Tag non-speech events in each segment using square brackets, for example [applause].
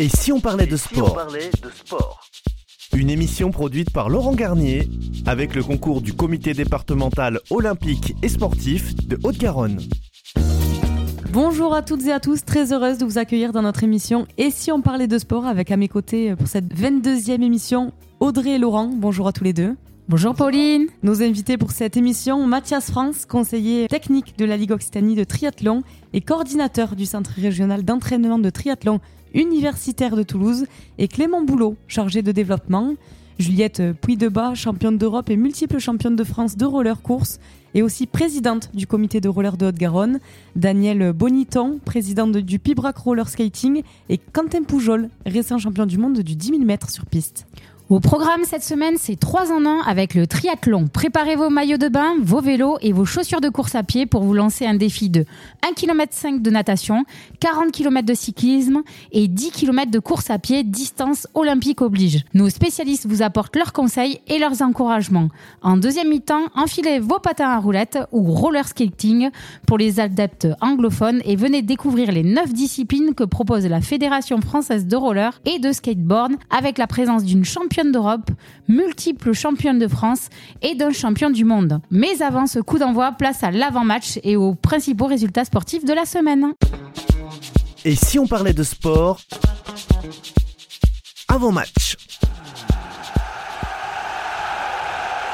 Et si on parlait de sport Une émission produite par Laurent Garnier avec le concours du comité départemental olympique et sportif de Haute-Garonne. Bonjour à toutes et à tous, très heureuse de vous accueillir dans notre émission Et si on parlait de sport avec à mes côtés pour cette 22e émission Audrey et Laurent. Bonjour à tous les deux. Bonjour Pauline. Nos invités pour cette émission, Mathias France, conseiller technique de la Ligue Occitanie de triathlon et coordinateur du Centre régional d'entraînement de triathlon universitaire de Toulouse, et Clément Boulot, chargé de développement. Juliette Puy-Debat, championne d'Europe et multiple championne de France de roller course et aussi présidente du comité de roller de Haute-Garonne. Daniel Boniton, présidente du Pibrac Roller Skating et Quentin Poujol, récent champion du monde du 10 000 mètres sur piste. Au programme cette semaine, c'est 3 en 1 avec le triathlon. Préparez vos maillots de bain, vos vélos et vos chaussures de course à pied pour vous lancer un défi de 1 km 5 de natation, 40 km de cyclisme et 10 km de course à pied, distance olympique oblige. Nos spécialistes vous apportent leurs conseils et leurs encouragements. En deuxième mi-temps, enfilez vos patins à roulettes ou roller skating pour les adeptes anglophones et venez découvrir les 9 disciplines que propose la Fédération française de roller et de skateboard avec la présence d'une championne d'Europe, multiple championne de France et d'un champion du monde. Mais avant ce coup d'envoi, place à l'avant-match et aux principaux résultats sportifs de la semaine. Et si on parlait de sport avant-match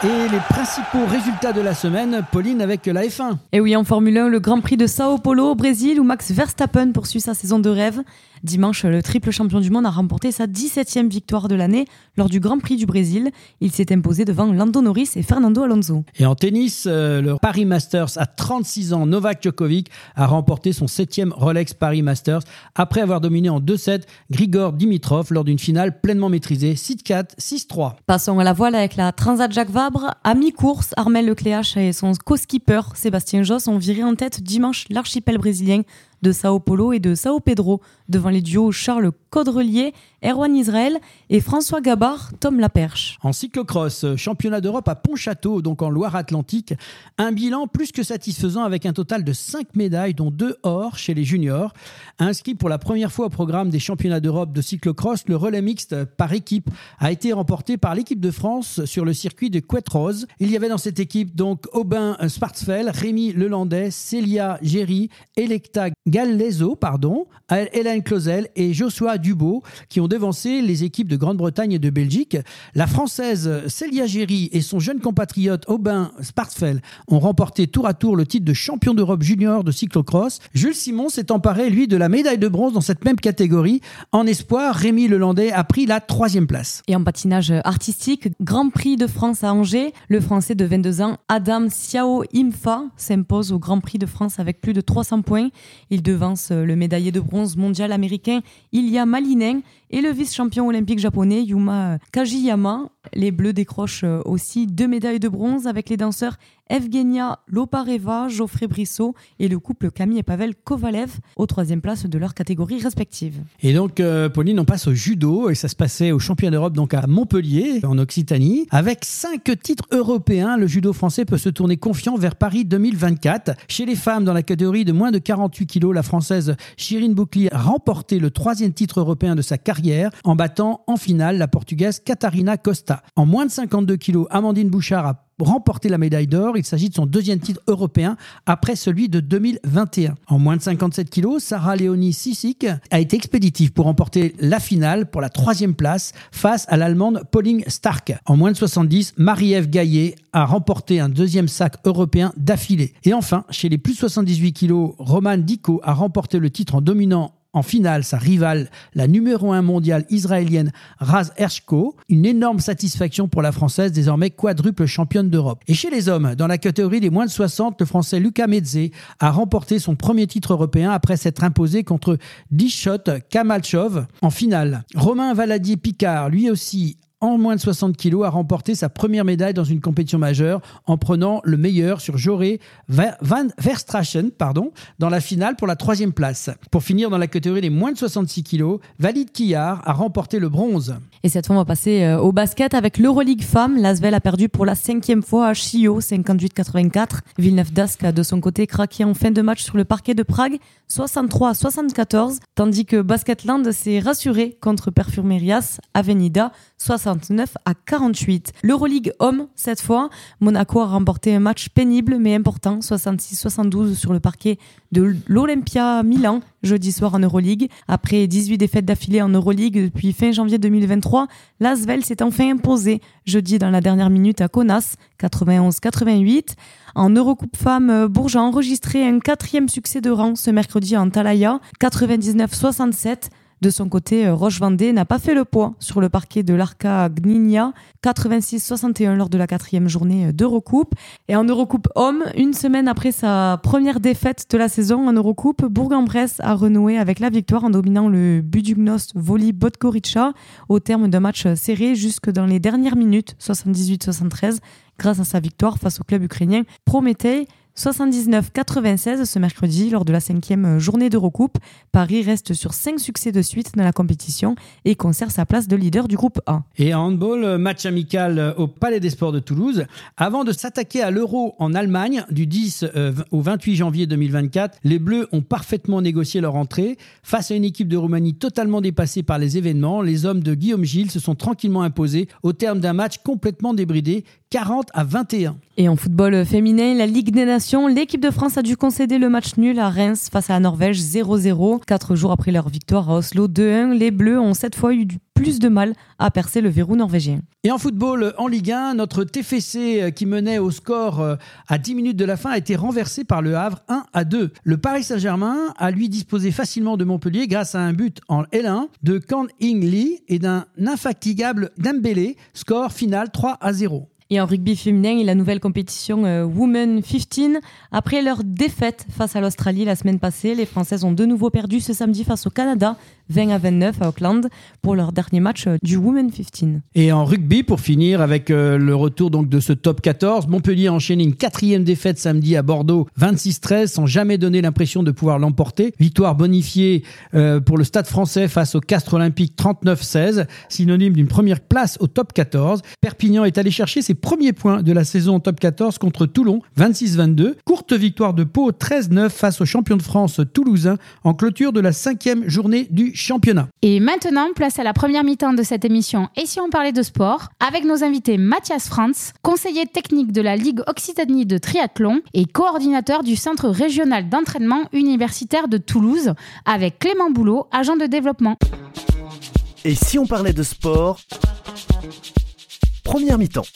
Et les principaux résultats de la semaine, Pauline, avec la F1. Et oui, en Formule 1, le Grand Prix de Sao Paulo au Brésil, où Max Verstappen poursuit sa saison de rêve. Dimanche, le triple champion du monde a remporté sa 17e victoire de l'année lors du Grand Prix du Brésil. Il s'est imposé devant Lando Norris et Fernando Alonso. Et en tennis, euh, le Paris Masters à 36 ans, Novak Djokovic a remporté son 7e Rolex Paris Masters après avoir dominé en 2-7 Grigor Dimitrov lors d'une finale pleinement maîtrisée 6-4, 6-3. Passons à la voile avec la Transat Jacques Vabre. À mi-course, Armel Lecléache et son co-skipper Sébastien Josse ont viré en tête dimanche l'archipel brésilien de Sao Paulo et de Sao Pedro, devant les duos Charles Caudrelier, Erwan Israël et François Gabard, Tom Laperche. En cyclocross, championnat d'Europe à Pontchâteau, donc en Loire-Atlantique, un bilan plus que satisfaisant avec un total de 5 médailles, dont 2 or chez les juniors. Inscrit pour la première fois au programme des championnats d'Europe de cyclocross, le relais mixte par équipe a été remporté par l'équipe de France sur le circuit de Couette-Rose. Il y avait dans cette équipe donc Aubin Spartzfeld, Rémi Lelandais, Célia Géry, Electa Gallezo, pardon, Hélène Clausel et Joshua Dubo qui ont devancé les équipes de Grande-Bretagne et de Belgique. La Française Célia Géry et son jeune compatriote Aubin Spartfeld ont remporté tour à tour le titre de champion d'Europe junior de cyclocross. Jules Simon s'est emparé, lui, de la médaille de bronze dans cette même catégorie. En espoir, Rémi Lelandais a pris la troisième place. Et en patinage artistique, Grand Prix de France à Angers, le Français de 22 ans, Adam Siao Imfa, s'impose au Grand Prix de France avec plus de 300 points. Il devance le médaillé de bronze mondial américain Ilya Malinen et le vice-champion olympique japonais Yuma Kajiyama. Les Bleus décrochent aussi deux médailles de bronze avec les danseurs Evgenia Lopareva, Geoffrey Brissot et le couple Camille et Pavel Kovalev aux troisième place de leur catégorie respective. Et donc, euh, Pauline, on passe au judo et ça se passait au championnat d'Europe donc à Montpellier, en Occitanie. Avec cinq titres européens, le judo français peut se tourner confiant vers Paris 2024. Chez les femmes, dans la catégorie de moins de 48 kilos, la française Chirine Bouclier a remporté le troisième titre européen de sa carrière en battant en finale la portugaise Catarina Costa. En moins de 52 kilos, Amandine Bouchard a remporté la médaille d'or. Il s'agit de son deuxième titre européen après celui de 2021. En moins de 57 kilos, Sarah Léonie Sissik a été expéditive pour remporter la finale pour la troisième place face à l'Allemande Pauline Stark. En moins de 70, Marie-Ève Gaillet a remporté un deuxième sac européen d'affilée. Et enfin, chez les plus de 78 kilos, Roman Diko a remporté le titre en dominant en finale sa rivale, la numéro 1 mondiale israélienne Raz Hershko. Une énorme satisfaction pour la Française, désormais quadruple championne d'Europe. Et chez les hommes, dans la catégorie des moins de 60, le Français Lucas Medze a remporté son premier titre européen après s'être imposé contre Dishot Kamalchov en finale. Romain Valadier-Picard, lui aussi, en moins de 60 kg a remporté sa première médaille dans une compétition majeure en prenant le meilleur sur Joré Van Verstrachen pardon, dans la finale pour la troisième place. Pour finir dans la catégorie des moins de 66 kg, Valide Quillard a remporté le bronze. Et cette fois, on va passer euh, au basket avec l'Euroleague Femmes. L'Asvel a perdu pour la cinquième fois à Chio, 58-84. Villeneuve d'Ascq a de son côté craqué en fin de match sur le parquet de Prague, 63 74, tandis que Basketland s'est rassuré contre Perfumerias Avenida, 69 à 48. L'Euroleague Homme, cette fois, Monaco a remporté un match pénible mais important, 66-72 sur le parquet de l'Olympia Milan, jeudi soir en Euroleague. Après 18 défaites d'affilée en Euroleague depuis fin janvier 2023, l'Asvel s'est enfin imposé jeudi dans la dernière minute à Kaunas, 91-88. En Eurocoupe Femmes, Bourges a enregistré un quatrième succès de rang ce mercredi en Talaya, 99-67. De son côté, euh, Roche-Vendée n'a pas fait le poids sur le parquet de l'Arca Gninia, 86-61 lors de la quatrième journée euh, d'Eurocoupe. Et en Eurocoupe Homme, une semaine après sa première défaite de la saison en Eurocoupe, Bourg-en-Bresse a renoué avec la victoire en dominant le Budugnost Voli Bodgorica au terme d'un match serré jusque dans les dernières minutes, 78-73, grâce à sa victoire face au club ukrainien Prometei. 79-96 ce mercredi lors de la cinquième journée d'Eurocoupe. Paris reste sur cinq succès de suite dans la compétition et conserve sa place de leader du groupe A. Et en handball, match amical au Palais des Sports de Toulouse. Avant de s'attaquer à l'Euro en Allemagne du 10 euh, au 28 janvier 2024, les Bleus ont parfaitement négocié leur entrée. Face à une équipe de Roumanie totalement dépassée par les événements, les hommes de Guillaume Gilles se sont tranquillement imposés au terme d'un match complètement débridé 40 à 21. Et en football féminin, la Ligue des Nations, l'équipe de France a dû concéder le match nul à Reims face à la Norvège 0-0. Quatre jours après leur victoire à Oslo 2-1, les Bleus ont cette fois eu plus de mal à percer le verrou norvégien. Et en football, en Ligue 1, notre TFC euh, qui menait au score euh, à 10 minutes de la fin a été renversé par le Havre 1 à 2. Le Paris Saint-Germain a lui disposé facilement de Montpellier grâce à un but en L1 de Kang Ing Lee et d'un infatigable Dembélé, score final 3 à 0. Et en rugby féminin la nouvelle compétition euh, Women 15, après leur défaite face à l'Australie la semaine passée, les Françaises ont de nouveau perdu ce samedi face au Canada 20 à 29 à Auckland pour leur dernier match euh, du Women 15. Et en rugby, pour finir avec euh, le retour donc de ce top 14, Montpellier a enchaîné une quatrième défaite samedi à Bordeaux, 26-13, sans jamais donner l'impression de pouvoir l'emporter. Victoire bonifiée pour le Stade français face au Castre Olympique 39-16, synonyme d'une première place au top 14. Perpignan est allé chercher ses premiers points de la saison au top 14 contre Toulon, 26-22. Courte victoire de Pau 13-9 face au champion de France toulousain en clôture de la cinquième journée du championnat. Et maintenant, place à la première mi-temps de cette émission Et si on parlait de sport? Avec nos invités Mathias Franz, conseiller technique de la Ligue Occitanie de triathlon et coordinateur du Centre régional d'entraînement universitaire de Toulouse, avec Clément Boulot, agent de développement. Et si on parlait de sport? Première mi-temps.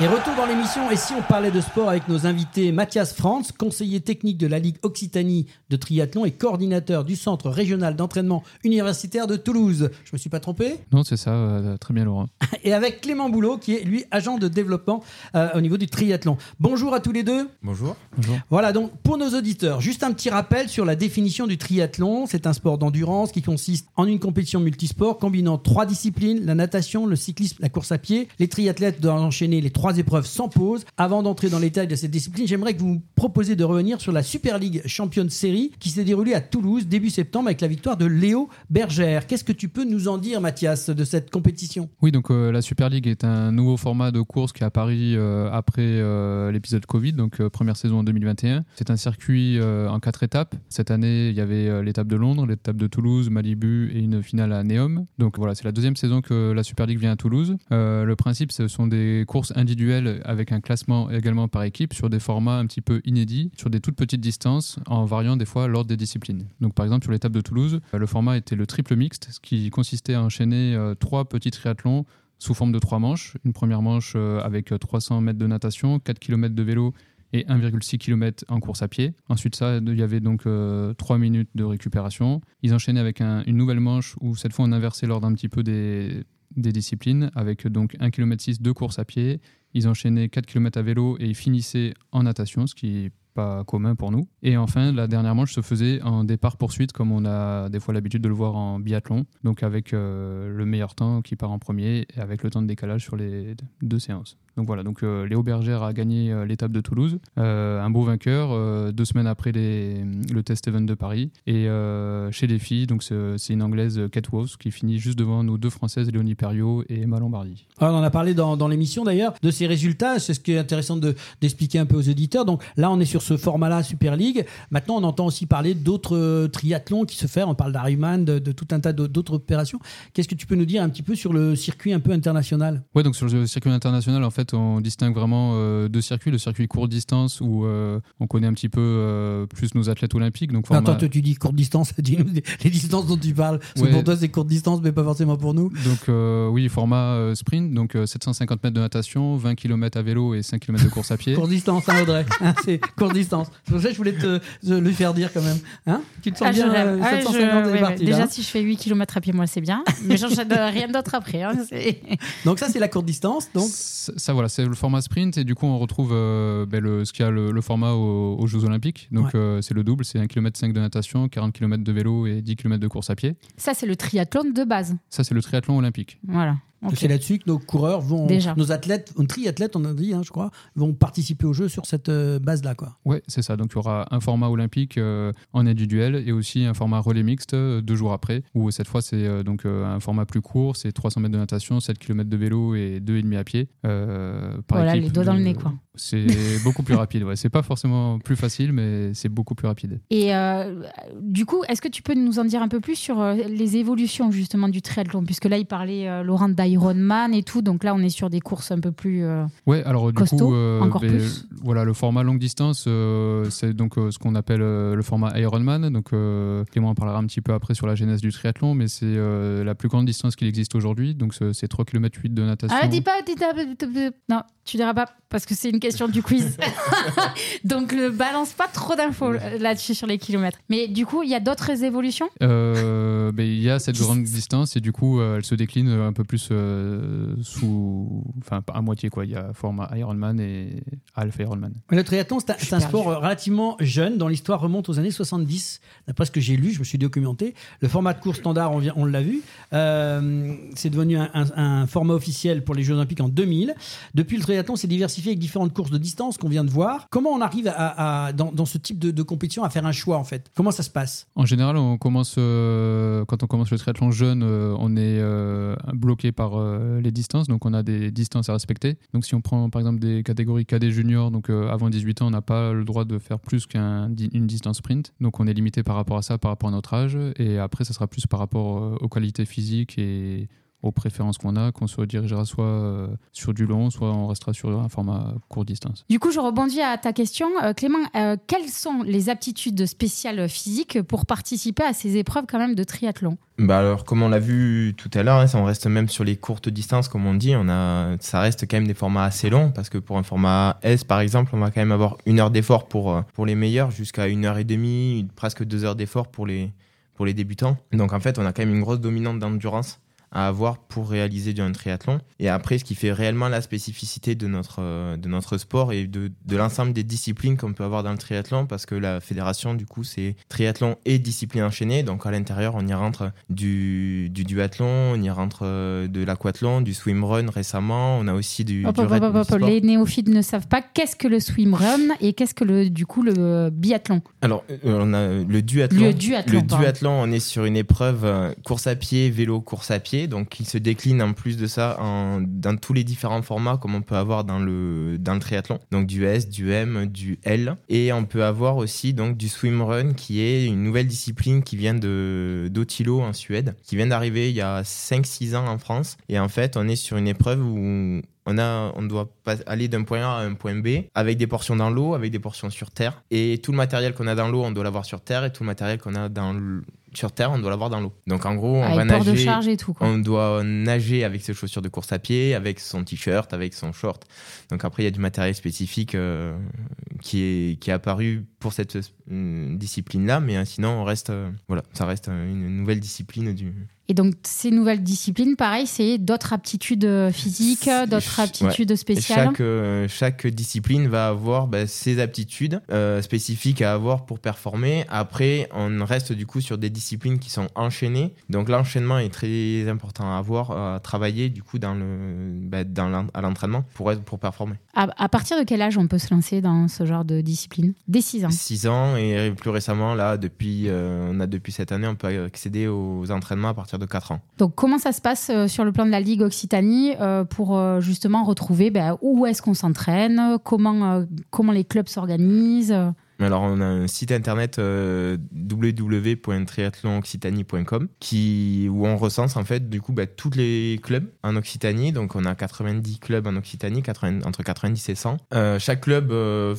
Et retour dans l'émission, et si on parlait de sport avec nos invités Mathias Franz, conseiller technique de la Ligue Occitanie de triathlon et coordinateur du Centre régional d'entraînement universitaire de Toulouse. Je me suis pas trompé? Non, c'est ça, euh, très bien Laurent. [laughs] Et avec Clément Boulot, qui est lui agent de développement euh, au niveau du triathlon. Bonjour à tous les deux. Bonjour. Bonjour. Voilà, donc pour nos auditeurs, juste un petit rappel sur la définition du triathlon. C'est un sport d'endurance qui consiste en une compétition multisport combinant trois disciplines, la natation, le cyclisme, la course à pied. Les triathlètes doivent enchaîner les trois épreuves sans pause. Avant d'entrer dans les détails de cette discipline, j'aimerais que vous me proposiez de revenir sur la Super League Championne Série qui s'est déroulée à Toulouse début septembre avec la victoire de Léo Bergère. Qu'est-ce que tu peux nous en dire, Mathias, de cette compétition? Oui, donc euh, la Super League est un nouveau format de course qui est apparu euh, après euh, l'épisode Covid, donc euh, première saison en 2021. C'est un circuit en quatre étapes. Cette année, il y avait l'étape de Londres, l'étape de Toulouse, Malibu et une finale à Neom. Donc voilà, c'est la deuxième saison que la Super League vient à Toulouse. Le principe, ce sont des courses individuelles avec un classement également par équipe sur des formats un petit peu inédits, sur des toutes petites distances, en variant des fois l'ordre des disciplines. Donc par exemple, sur l'étape de Toulouse, euh, le format était le triple mixte, ce qui consistait à enchaîner euh, trois petits triathlons sous forme de trois manches. Une première manche euh, avec 300 mètres de natation, 4 km de vélo et 1,6 km en course à pied. Ensuite, ça, il y avait donc 3 minutes de récupération. Ils enchaînaient avec un- une nouvelle manche où cette fois on inversait l'ordre un petit peu des, des disciplines avec donc 1 km 6 de course à pied. Ils enchaînaient 4 km à vélo et ils finissaient en natation, ce qui pas commun pour nous. Et enfin, la dernière manche se faisait en départ-poursuite, comme on a des fois l'habitude de le voir en biathlon, donc avec le meilleur temps qui part en premier et avec le temps de décalage sur les deux séances. Donc voilà, donc euh, Léo Bergère a gagné euh, l'étape de Toulouse, euh, un beau vainqueur, deux semaines après les, le test event de Paris. Et chez les filles, donc c'est une anglaise Kate Wolves qui finit juste devant nos deux françaises, Léonie Perriot et Emma Lombardi. Alors, on en a parlé dans, dans l'émission d'ailleurs de ces résultats, c'est ce qui est intéressant d'expliquer un peu aux éditeurs. Donc là, on est sur ce format-là Super League. Maintenant, on entend aussi parler d'autres triathlons qui se font. On parle d'Ironman, de, de, tout un tas d'autres opérations. Qu'est-ce que tu peux nous dire un petit peu sur le circuit un peu international? Ouais, donc sur le circuit international, en fait, on distingue vraiment euh, deux circuits. Le circuit courte distance où euh, on connaît un petit peu euh, plus nos athlètes olympiques. Donc Attends, tu dis courte distance, [laughs] dis-nous les distances dont tu parles. pour toi, c'est courte distance, mais pas forcément pour nous. Donc oui, format sprint, donc 750 mètres de natation, 20 km à vélo et 5 km de course à pied. [laughs] courte distance, hein, Audrey. [laughs] Hein, c'est courte distance. C'est pour ça que je voulais te, le faire dire quand même. Hein tu te sens ah, bien 750 Déjà, si je fais 8 km à pied, moi, c'est bien. Mais j'enchaîne rien d'autre après. Hein, donc ça, c'est la courte distance. Donc ça, voilà, c'est le format sprint et du coup on retrouve euh, ben, le, ce qu'il y a le, format aux, Jeux Olympiques. Donc euh, c'est le double, c'est 1 km 5 de natation, 40 km de vélo et 10 km de course à pied. Ça c'est le triathlon de base. Ça c'est le triathlon olympique. Voilà. C'est là-dessus que nos coureurs vont, nos athlètes, nos triathlètes, on a dit, hein, je crois, vont participer au jeu sur cette euh, base-là, quoi. Ouais, c'est ça. Donc il y aura un format olympique en individuel et aussi un format relais mixte deux jours après, où cette fois c'est donc un format plus court, c'est 300 mètres de natation, 7 km de vélo et 2,5 à pied. voilà, les doigts dans le nez, quoi. C'est [laughs] beaucoup plus rapide. Ouais. C'est pas forcément plus facile, mais c'est beaucoup plus rapide. Et euh, du coup, est-ce que tu peux nous en dire un peu plus sur euh, les évolutions justement du triathlon? Puisque là, il parlait euh, Laurent d'Ironman et tout, donc là, on est sur des courses un peu plus ouais, alors du coup, encore ben, plus. Voilà, le format longue distance, c'est donc ce qu'on appelle le format Ironman. Donc Clément en parlera un petit peu après sur la genèse du triathlon, mais c'est la plus grande distance qu'il existe aujourd'hui. Donc c'est 3 km 8 de natation. Ah, dis pas, dis pas, non, tu diras pas parce que c'est une question du quiz. [laughs] [laughs] Donc ne balance pas trop d'infos là-dessus sur les kilomètres. Mais du coup, il y a d'autres évolutions? Euh, ben, Il y a cette grande distance et du coup, euh, elle se décline un peu plus euh, sous. Enfin, à moitié quoi. Il y a format Ironman et Half Ironman. Le triathlon, c'est un, sport relativement jeune dont l'histoire remonte aux années 70. D'après ce que j'ai lu, je me suis documenté. Le format de course standard, on, on l'a vu. c'est devenu un, un, format officiel pour les Jeux Olympiques en 2000. Depuis, le triathlon s'est diversifié avec différentes courses de distance qu'on vient de voir. Comment on arrive à, dans, ce type de, compétition à faire un choix en fait? Comment ça se passe? En général, on commence euh, quand on commence le triathlon jeune, euh, on est euh, bloqué par les distances, donc on a des distances à respecter. Donc si on prend par exemple des catégories KD junior, donc avant 18 ans, on n'a pas le droit de faire plus qu'une distance sprint, donc on est limité par rapport à ça, par rapport à notre âge, et après ça sera plus par rapport aux qualités physiques et aux préférences qu'on a, qu'on se redirigera soit euh, sur du long, soit on restera sur un format court distance. Du coup, je rebondis à ta question. Euh, Clément, euh, quelles sont les aptitudes spéciales physiques pour participer à ces épreuves quand même de triathlon? Bah alors, comme on l'a vu tout à l'heure, hein, on reste même sur les courtes distances, comme on dit. On a, ça reste quand même des formats assez longs, parce que pour un format S, par exemple, on va quand même avoir une heure d'effort pour, pour les meilleurs, jusqu'à une heure et demie, presque deux heures d'effort pour les, pour les débutants. Donc en fait, on a quand même une grosse dominante d'endurance à avoir pour réaliser un triathlon. Et après, ce qui fait réellement la spécificité de notre, euh, de notre sport et de, de l'ensemble des disciplines qu'on peut avoir dans le triathlon, parce que la fédération, du coup, c'est triathlon et discipline enchaînée. Donc à l'intérieur, on y rentre du, du duathlon, on y rentre euh, de l'aquathlon, du swimrun récemment. On a aussi du. les néophytes ne savent pas qu'est-ce que le swimrun et qu'est-ce que le, du coup le biathlon. Alors, euh, on a le duathlon. Le duathlon, le duathlon on est sur une épreuve course à pied, vélo, course à pied donc il se décline en plus de ça dans tous les différents formats comme on peut avoir dans le, dans le triathlon. Donc du S, du M, du L. Et on peut avoir aussi donc du swimrun qui est une nouvelle discipline qui vient d'Otilo en Suède, qui vient d'arriver il y a 5-6 ans en France. Et en fait, on est sur une épreuve où on, a, on doit aller d'un point A à un point B avec des portions dans l'eau, avec des portions sur terre. Et tout le matériel qu'on a dans l'eau, on doit l'avoir sur terre. Et tout le matériel qu'on a dans sur terre, on doit l'avoir dans l'eau. Donc en gros, on va nager. De charge et tout, On doit nager avec ses chaussures de course à pied, avec son t-shirt, avec son short. Donc après, il y a du matériel spécifique euh, qui, est, qui est apparu pour cette euh, discipline-là, mais euh, sinon, on reste, voilà, ça reste une nouvelle discipline du, Et donc, ces nouvelles disciplines, pareil, c'est d'autres aptitudes euh, physiques, d'autres aptitudes spéciales. Chaque, euh, chaque, discipline va avoir bah, ses aptitudes euh, spécifiques à avoir pour performer. Après, on reste du coup sur des disciplines qui sont enchaînées. Donc, l'enchaînement est très important à avoir, à travailler du coup dans le, bah, dans à l'entraînement pour, être, pour performer. À, partir de quel âge on peut se lancer dans ce genre de discipline? Dès 6 ans 6 ans et plus récemment, là, depuis, on a depuis cette année, on peut accéder aux entraînements à partir de 4 ans. Donc comment ça se passe euh, sur le plan de la Ligue Occitanie euh, pour euh, justement retrouver ben, où est-ce qu'on s'entraîne, comment, comment les clubs s'organisent alors, on a un site internet euh, où on recense en fait du coup bah, tous les clubs en Occitanie. Donc, on a 90 clubs en Occitanie, entre 90 et 100. Euh, chaque club euh,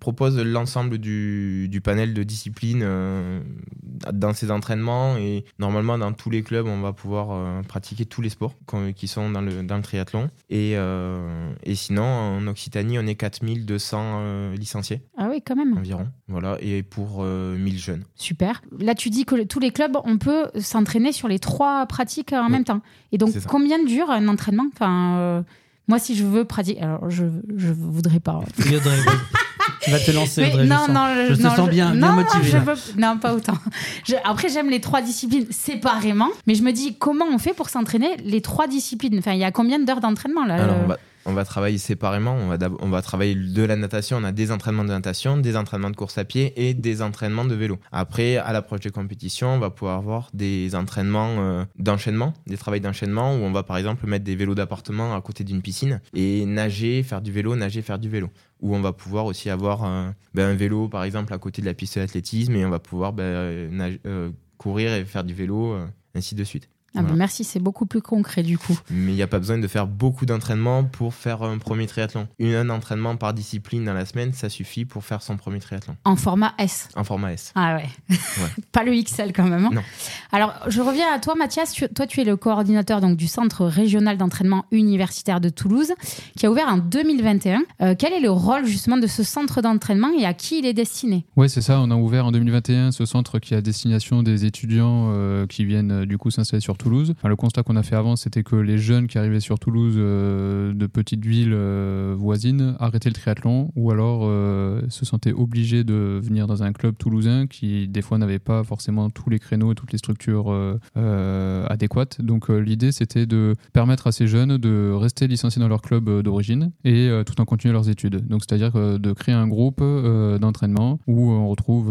propose l'ensemble du, panel de disciplines euh, dans ses entraînements et normalement dans tous les clubs, on va pouvoir pratiquer tous les sports qui sont dans le, dans le triathlon. Et, et sinon, en Occitanie, on est 4200 licenciés. Ah oui, quand Environ. Voilà. Et pour 1000 euh, jeunes. Super. Là, tu dis que tous les clubs, on peut s'entraîner sur les trois pratiques en même temps. Et donc, combien dure un entraînement? Enfin, euh, Moi, si je veux pratiquer. Alors, je ne voudrais pas. tu vas te lancer, Audrey, non, je, non, je, te sens bien, bien motivé. non, pas autant. après, j'aime les trois disciplines séparément, mais je me dis comment on fait pour s'entraîner les trois disciplines? Enfin, il y a combien d'heures d'entraînement là Alors, on va travailler séparément. On va, on va travailler de la natation. On a des entraînements de natation, des entraînements de course à pied et des entraînements de vélo. Après, à l'approche des compétitions, on va pouvoir avoir des entraînements euh, d'enchaînement, des travails d'enchaînement où on va par exemple mettre des vélos d'appartement à côté d'une piscine et nager, faire du vélo, nager, faire du vélo. Où on va pouvoir aussi avoir un, ben, vélo par exemple à côté de la piste d'athlétisme et on va pouvoir ben, euh, courir et faire du vélo, euh, ainsi de suite. Ah bah merci, c'est beaucoup plus concret du coup. Mais il n'y a pas besoin de faire beaucoup d'entraînement pour faire un premier triathlon. Un entraînement par discipline dans la semaine, ça suffit pour faire son premier triathlon. En format S En format S. Ah ouais. [laughs] pas le XL quand même. Hein. non. Alors, je reviens à toi, Mathias. toi, tu es le coordinateur donc, du Centre régional d'entraînement universitaire de Toulouse, qui a ouvert en 2021. Euh, quel est le rôle justement de ce centre d'entraînement et à qui il est destiné? Oui, c'est ça. On a ouvert en 2021 ce centre qui a destination des étudiants euh, qui viennent euh, du coup s'installer sur Toulouse. le constat qu'on a fait avant, c'était que les jeunes qui arrivaient sur Toulouse euh, de petites villes euh, voisines arrêtaient le triathlon ou alors euh, se sentaient obligés de venir dans un club toulousain qui des fois n'avait pas forcément tous les créneaux et toutes les structures adéquates. Donc l'idée, c'était de permettre à ces jeunes de rester licenciés dans leur club d'origine et tout en continuant leurs études. Donc c'est-à-dire de créer un groupe d'entraînement où on retrouve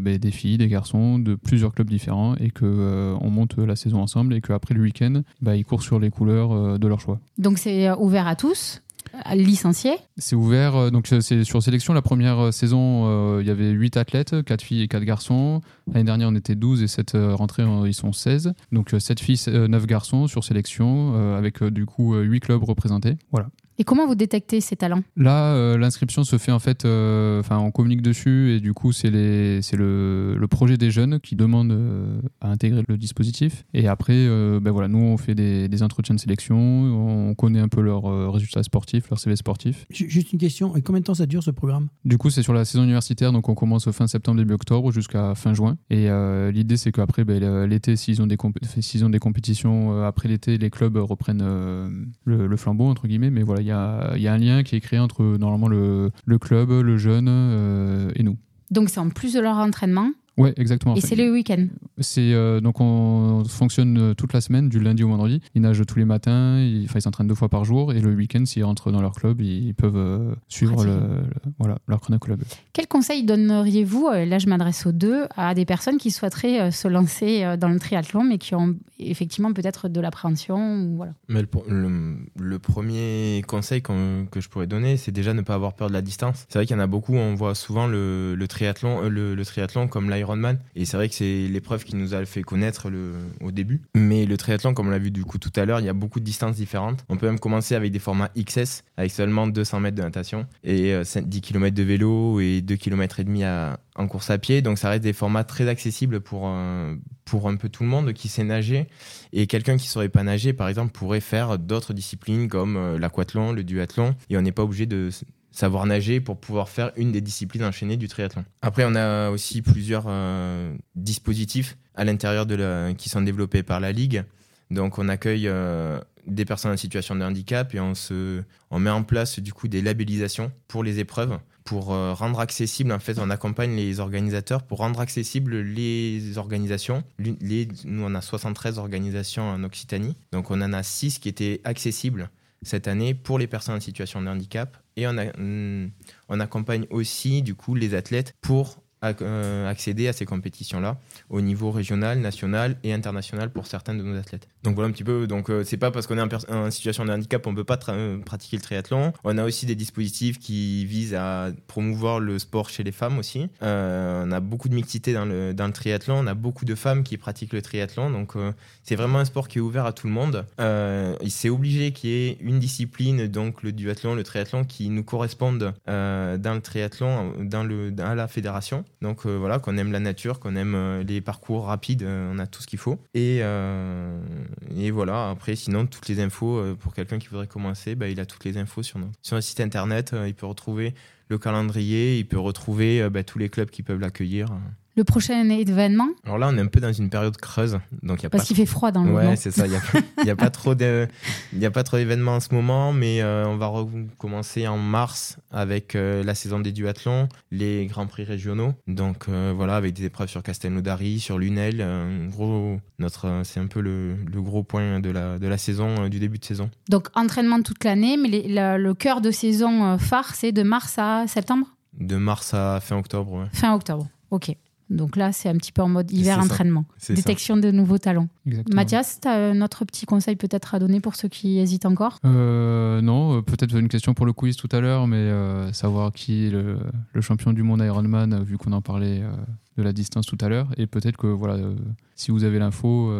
ben, des filles, des garçons de plusieurs clubs différents et que on monte la saison ensemble et qu'après le week-end, bah, ils courent sur les couleurs euh, de leur choix. Donc c'est euh, ouvert à tous licenciés C'est ouvert, euh, donc c'est sur sélection. La première saison, il y avait 8 athlètes, 4 filles et 4 garçons. L'année dernière, on était 12 et cette rentrée, ils sont 16. Donc 7 filles, 9 garçons sur sélection, avec du coup 8 clubs représentés. Voilà. Et comment vous détectez ces talents? Là, euh, l'inscription se fait en fait, euh, enfin, on communique dessus et du coup, c'est le, le projet des jeunes qui demande euh, à intégrer le dispositif. Et après, ben voilà, nous, on fait des, des, entretiens de sélection, on connaît un peu leurs résultats sportifs, leur CV sportif. Juste une question, et combien de temps ça dure ce programme? Du coup, c'est sur la saison universitaire, donc on commence fin septembre, début octobre jusqu'à fin juin. Et l'idée, c'est qu'après, ben, l'été, s'ils ont, des ont des compétitions, après l'été, les clubs reprennent le, le, flambeau, entre guillemets, mais voilà, il y a, un lien qui est créé entre normalement le, club, le jeune euh, et nous. Donc c'est en plus de leur entraînement Ouais, exactement. Et c'est le week-end. C'est euh, donc on fonctionne euh, toute la semaine, du lundi au vendredi. Ils nagent tous les matins, ils s'entraînent deux fois par jour, et le week-end, s'ils rentrent dans leur club, ils peuvent euh, suivre le, voilà, leur chrono club. Quel conseil donneriez-vous, là je m'adresse aux deux, à des personnes qui souhaiteraient se lancer dans le triathlon, mais qui ont effectivement peut-être de l'appréhension voilà. Mais le, premier conseil que je pourrais donner, c'est déjà ne pas avoir peur de la distance. C'est vrai qu'il y en a beaucoup, on voit souvent le, triathlon, le, le triathlon comme l'aéroport et c'est vrai que c'est l'épreuve qui nous a fait connaître au début. Mais le triathlon, comme on l'a vu du coup tout à l'heure, il y a beaucoup de distances différentes. On peut même commencer avec des formats XS, avec seulement 200 mètres de natation et 10 euh, km de vélo et 2 km et demi en course à pied. Donc ça reste des formats très accessibles pour, pour un peu tout le monde qui sait nager. Et quelqu'un qui ne saurait pas nager, par exemple, pourrait faire d'autres disciplines comme euh, l'aquathlon, le duathlon. Et on n'est pas obligé de savoir nager pour pouvoir faire une des disciplines enchaînées du triathlon. Après, on a aussi plusieurs dispositifs à l'intérieur de la, qui sont développés par la Ligue. Donc, on accueille des personnes en situation de handicap et on, se, on met en place du coup des labellisations pour les épreuves pour euh, rendre accessible, en fait, on accompagne les organisateurs pour rendre accessibles les organisations. Nous, on a 73 organisations en Occitanie, donc on en a 6 qui étaient accessibles cette année pour les personnes en situation de handicap. Et on, a, on accompagne aussi, du coup, les athlètes pour accéder à ces compétitions-là au niveau régional, national et international pour certains de nos athlètes. Donc voilà un petit peu. Donc euh, c'est pas parce qu'on est en, situation de handicap on peut pas euh, pratiquer le triathlon. On a aussi des dispositifs qui visent à promouvoir le sport chez les femmes aussi. on a beaucoup de mixité dans le, dans le triathlon. On a beaucoup de femmes qui pratiquent le triathlon. Donc c'est vraiment un sport qui est ouvert à tout le monde. c'est obligé qu'il y ait une discipline, donc le duathlon, le triathlon, qui nous correspondent dans le triathlon, dans, le, dans la fédération. Donc euh, voilà, qu'on aime la nature, qu'on aime euh, les parcours rapides, euh, on a tout ce qu'il faut. Et, et, voilà, après, sinon, toutes les infos, pour quelqu'un qui voudrait commencer, bah, il a toutes les infos sur, notre site internet. il peut retrouver le calendrier, il peut retrouver bah, tous les clubs qui peuvent l'accueillir le prochain événement Alors là, on est un peu dans une période creuse. Donc y a Parce qu'il fait froid dans le Ouais, c'est ça. Il n'y a, [laughs] a, pas trop d'événements en ce moment, mais euh, on va recommencer en mars avec euh, la saison des duathlons, les Grands Prix régionaux. Donc euh, voilà, avec des épreuves sur Castelnaudary, sur Lunel. gros, notre, c'est un peu le, gros point de la, de la saison, du début de saison. Donc entraînement toute l'année, mais le cœur de saison phare, c'est de mars à septembre? De mars à fin octobre, Fin octobre, ok. Donc là, c'est un petit peu en mode hiver entraînement. Détection de nouveaux talents. Mathias, tu as un autre petit conseil peut-être à donner pour ceux qui hésitent encore? Euh, Non, euh, peut-être une question pour le quiz tout à l'heure, mais euh, savoir qui est le, champion du monde Ironman, vu qu'on en parlait de la distance tout à l'heure. Et peut-être que voilà, si vous avez l'info,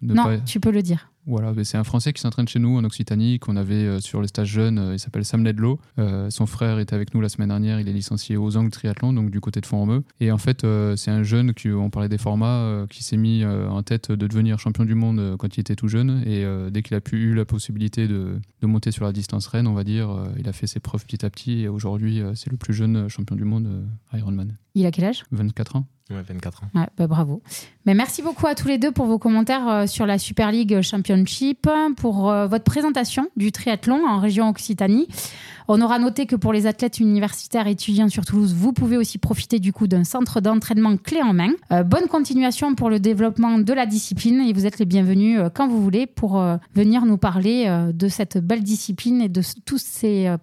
non, tu peux le dire. Voilà, c'est un Français qui s'entraîne chez nous en Occitanie, qu'on avait euh, sur les stages jeunes. Euh, il s'appelle Sam Ledlow. Euh, son frère était avec nous la semaine dernière. Il est licencié aux Angles Triathlon, donc du côté de Font-Romeu. Et en fait, c'est un jeune qui, on parlait des formats, qui s'est mis en tête de devenir champion du monde quand il était tout jeune. Et dès qu'il a pu eu la possibilité de, de, monter sur la distance reine, on va dire, il a fait ses preuves petit à petit. Et aujourd'hui, c'est le plus jeune champion du monde Ironman. Il a quel âge? 24 ans. Ouais, 24 ans. bah, bravo. Mais merci beaucoup à tous les deux pour vos commentaires euh, sur la Super League Championship, pour euh, votre présentation du triathlon en région Occitanie. On aura noté que pour les athlètes universitaires étudiants sur Toulouse, vous pouvez aussi profiter du coup d'un centre d'entraînement clé en main. Euh, bonne continuation pour le développement de la discipline et vous êtes les bienvenus quand vous voulez pour venir nous parler de cette belle discipline et de toutes ces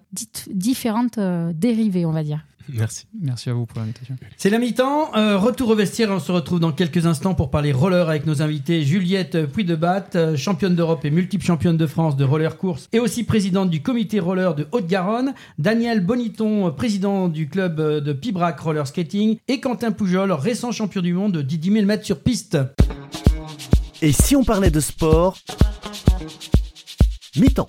différentes dérivées, on va dire. Merci. Merci à vous pour l'invitation. C'est la mi-temps. Euh, retour au vestiaire. On se retrouve dans quelques instants pour parler roller avec nos invités Juliette Puy de Batte, euh, championne d'Europe et multiple championne de France de roller course et aussi présidente du comité roller de Haute-Garonne. Daniel Boniton, président du club euh, de Pibrac Roller Skating. Et Quentin Poujol, récent champion du monde de 10 000 mètres sur piste. Et si on parlait de sport? Mi-temps.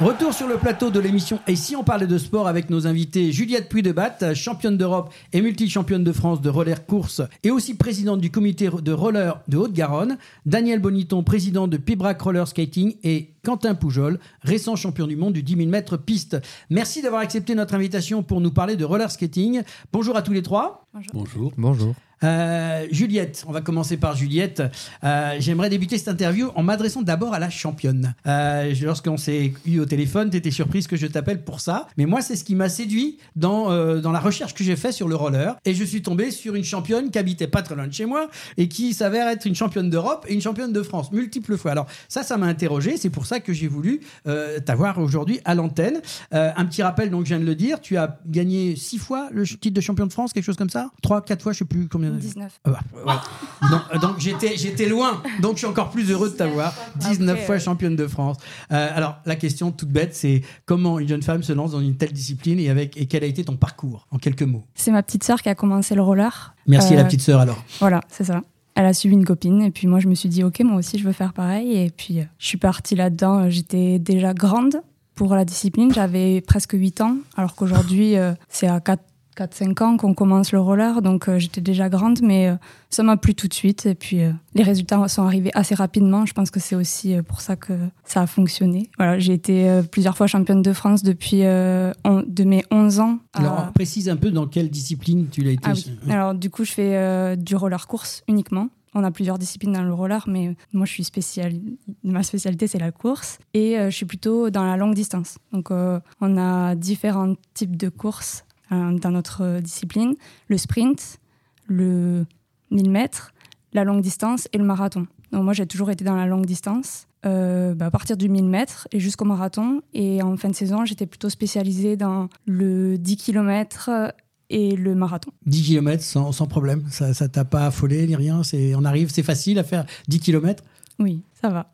Retour sur le plateau de l'émission Et si on parlait de sport avec nos invités Juliette Puy de Batte, championne d'Europe et multi-championne de France de roller course et aussi présidente du comité de roller de Haute-Garonne, Daniel Boniton, président de Pibrac Roller Skating et Quentin Poujol, récent champion du monde du 10 000 mètres piste. Merci d'avoir accepté notre invitation pour nous parler de roller skating. Bonjour à tous les trois. Bonjour. Bonjour. Euh, Juliette, on va commencer par Juliette. Euh, j'aimerais débuter cette interview en m'adressant d'abord à la championne. Euh, Lorsqu'on s'est eu au téléphone, tu étais surprise que je t'appelle pour ça. Mais moi, c'est ce qui m'a séduit dans, euh, dans la recherche que j'ai faite sur le roller. Et je suis tombé sur une championne qui habitait pas très loin de chez moi et qui s'avère être une championne d'Europe et une championne de France, multiples fois. Alors ça, ça m'a interrogé. C'est pour ça que j'ai voulu euh, t'avoir aujourd'hui à l'antenne. Euh, un petit rappel, donc je viens de le dire, tu as gagné six fois le titre de champion de France, quelque chose comme ça? Trois, quatre fois, je sais plus combien. 19. Ah bah, voilà. [laughs] donc, euh, donc j'étais, j'étais loin, donc je suis encore plus heureux de t'avoir. 19 Après, fois championne de France. Euh, alors la question toute bête, c'est comment une jeune femme se lance dans une telle discipline et, avec, et quel a été ton parcours, en quelques mots? C'est ma petite sœur qui a commencé le roller. Merci à la Euh, petite sœur alors. Voilà, c'est ça. Elle a suivi une copine et puis moi je me suis dit ok moi aussi je veux faire pareil et puis euh, je suis partie là-dedans. Euh, J'étais déjà grande pour la discipline, j'avais presque 8 ans alors qu'aujourd'hui euh, c'est à 4 4-5 ans qu'on commence le roller donc euh, j'étais déjà grande mais euh, ça m'a plu tout de suite et puis euh, les résultats sont arrivés assez rapidement. Je pense que c'est aussi pour ça que ça a fonctionné. Voilà, j'ai été plusieurs fois championne de France depuis on- de mes 11 ans. Alors précise un peu dans quelle discipline tu l'as été. ah oui. Alors du coup, je fais du roller course uniquement. On a plusieurs disciplines dans le roller, mais moi, je suis spécial... ma spécialité, c'est la course. Et je suis plutôt dans la longue distance. Donc, on a différents types de courses dans notre discipline. Le sprint, le 1000 mètres, la longue distance et le marathon. Donc, moi, j'ai toujours été dans la longue distance. euh, bah, à partir du 1000 mètres et jusqu'au marathon. Et en fin de saison, j'étais plutôt spécialisée dans le 10 km et le marathon. 10 km sans, sans problème, ça ça t'a pas affolé ni rien, on arrive, c'est facile à faire 10 km. Oui, ça va.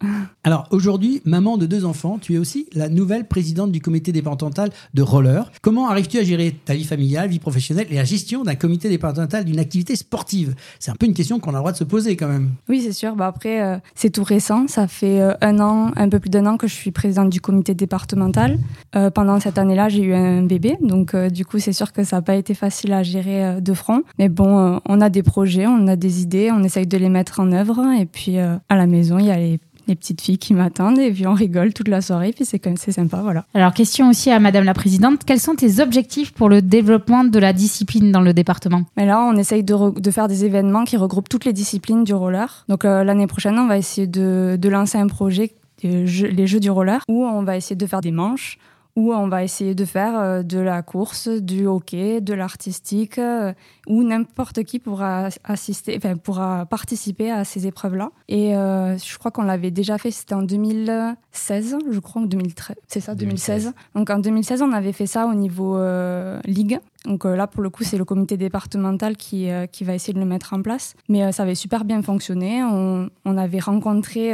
Alors aujourd'hui, maman de deux enfants, tu es aussi la nouvelle présidente du comité départemental de roller. Comment arrives-tu à gérer ta vie familiale, vie professionnelle et la gestion d'un comité départemental d'une activité sportive? C'est un peu une question qu'on a le droit de se poser quand même. Oui, c'est sûr. Bah après, euh, c'est tout récent. Ça fait euh, un an, un peu plus d'un an que je suis présidente du comité départemental. Euh, pendant cette année-là, j'ai eu un bébé. Donc, du coup, c'est sûr que ça n'a pas été facile à gérer de front. Mais bon, on a des projets, on a des idées, on essaye de les mettre en œuvre. Et puis, à la maison, il y a les, les petites filles qui m'attendent. Et puis, on rigole toute la soirée. Puis, c'est même c'est sympa, voilà. Alors, question aussi à Madame la Présidente. Quels sont tes objectifs pour le développement de la discipline dans le département? Mais là, on essaye de, re- de faire des événements qui regroupent toutes les disciplines du roller. Donc euh, l'année prochaine, on va essayer de, de lancer un projet, euh, les Jeux du roller, où on va essayer de faire des manches, où on va essayer de faire euh, de la course, du hockey, de l'artistique, euh, où n'importe qui pourra assister, enfin pourra participer à ces épreuves-là. Et euh, je crois qu'on l'avait déjà fait, c'était en 2016, je crois, ou 2013. C'est ça, 2016. Donc en 2016, on avait fait ça au niveau euh, ligue. Donc euh, là, pour le coup, c'est le comité départemental qui, euh, qui va essayer de le mettre en place. Mais euh, ça avait super bien fonctionné. On, on avait rencontré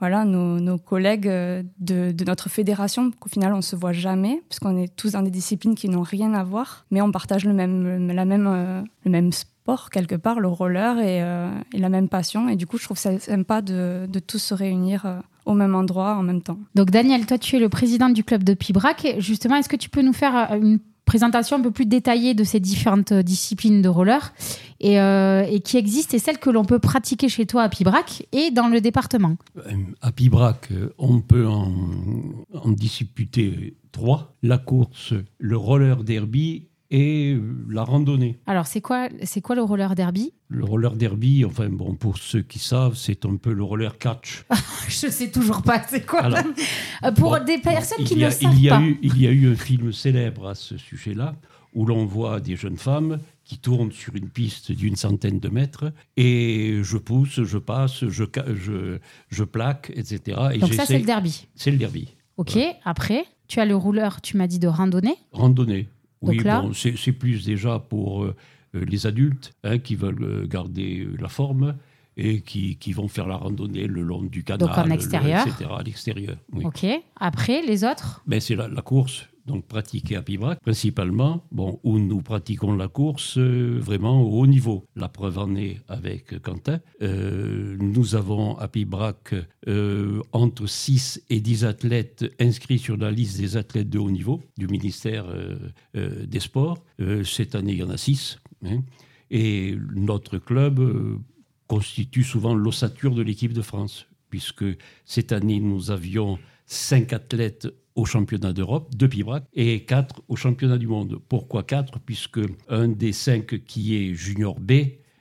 voilà, nos, nos collègues de, de notre fédération, qu'au final, on se voit jamais, puisqu'on est tous dans des disciplines qui n'ont rien à voir. Mais on partage le même, la même, le même sport, quelque part, le roller, et, et la même passion. Et du coup, je trouve ça sympa de, de tous se réunir au même endroit en même temps. Donc, Daniel, toi, tu es le président du club de Pibrac. Justement, est-ce que tu peux nous faire une présentation un peu plus détaillée de ces différentes euh, disciplines de roller et, euh, et qui existent et celles que l'on peut pratiquer chez toi à Pibrac et dans le département. Euh, À Pibrac, on peut en, en disputer trois. La course, le roller derby et euh, la randonnée. Alors, c'est quoi, c'est quoi le roller derby? Le roller derby, enfin bon, pour ceux qui savent, c'est un peu le roller catch. [laughs] Je sais toujours pas, c'est quoi Alors, [laughs] Euh, Pour bon, des personnes qui y ne a, savent il y a pas. eu, il y a eu un film célèbre à ce sujet-là, où l'on voit des jeunes femmes qui tournent sur une piste d'une centaine de mètres, et je pousse, je passe, je, je, je plaque, etc. Et Donc ça, c'est le derby. C'est le derby. Ok, après, tu as le rouleur, tu m'as dit de randonnée. Randonnée. Oui, là- bon, c'est plus déjà pour euh, euh, les adultes hein, qui veulent euh, garder la forme et qui, qui vont faire la randonnée le long du canal, Donc en le- extérieur. etc. À l'extérieur. oui. Ok, après, les autres? Ben, c'est la, la course, donc pratiquée à Pibrac, principalement, bon, où nous pratiquons la course euh, vraiment au haut niveau. La preuve en est avec Quentin. Euh, nous avons à Pibrac euh, entre 6 et 10 athlètes inscrits sur la liste des athlètes de haut niveau du ministère euh, des Sports. Cette année, il y en a 6. et notre club constitue souvent l'ossature de l'équipe de France, puisque cette année, nous avions cinq athlètes au championnat d'Europe de Pibrac et quatre au championnat du monde. Pourquoi quatre? Puisque un des cinq qui est junior B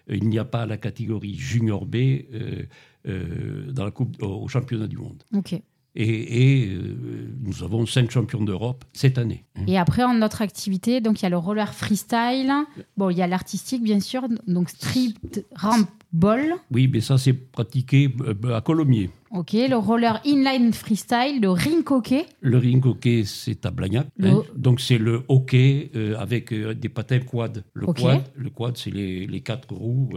il n'y a pas la catégorie junior B dans la coupe, au championnat du monde. Ok. Et, euh, nous avons cinq champions d'Europe cette année. Et après, en notre activité, donc il y a le roller freestyle, bon, il y a l'artistique bien sûr, donc street ramp ball. Oui, mais ça c'est pratiqué euh, à Colomiers. Ok, le roller inline freestyle, le ring hockey. Le ring hockey, c'est à Blagnac. Hein. Donc c'est le hockey euh, avec euh, des patins quad. Le quad, le quad c'est les, les, quatre roues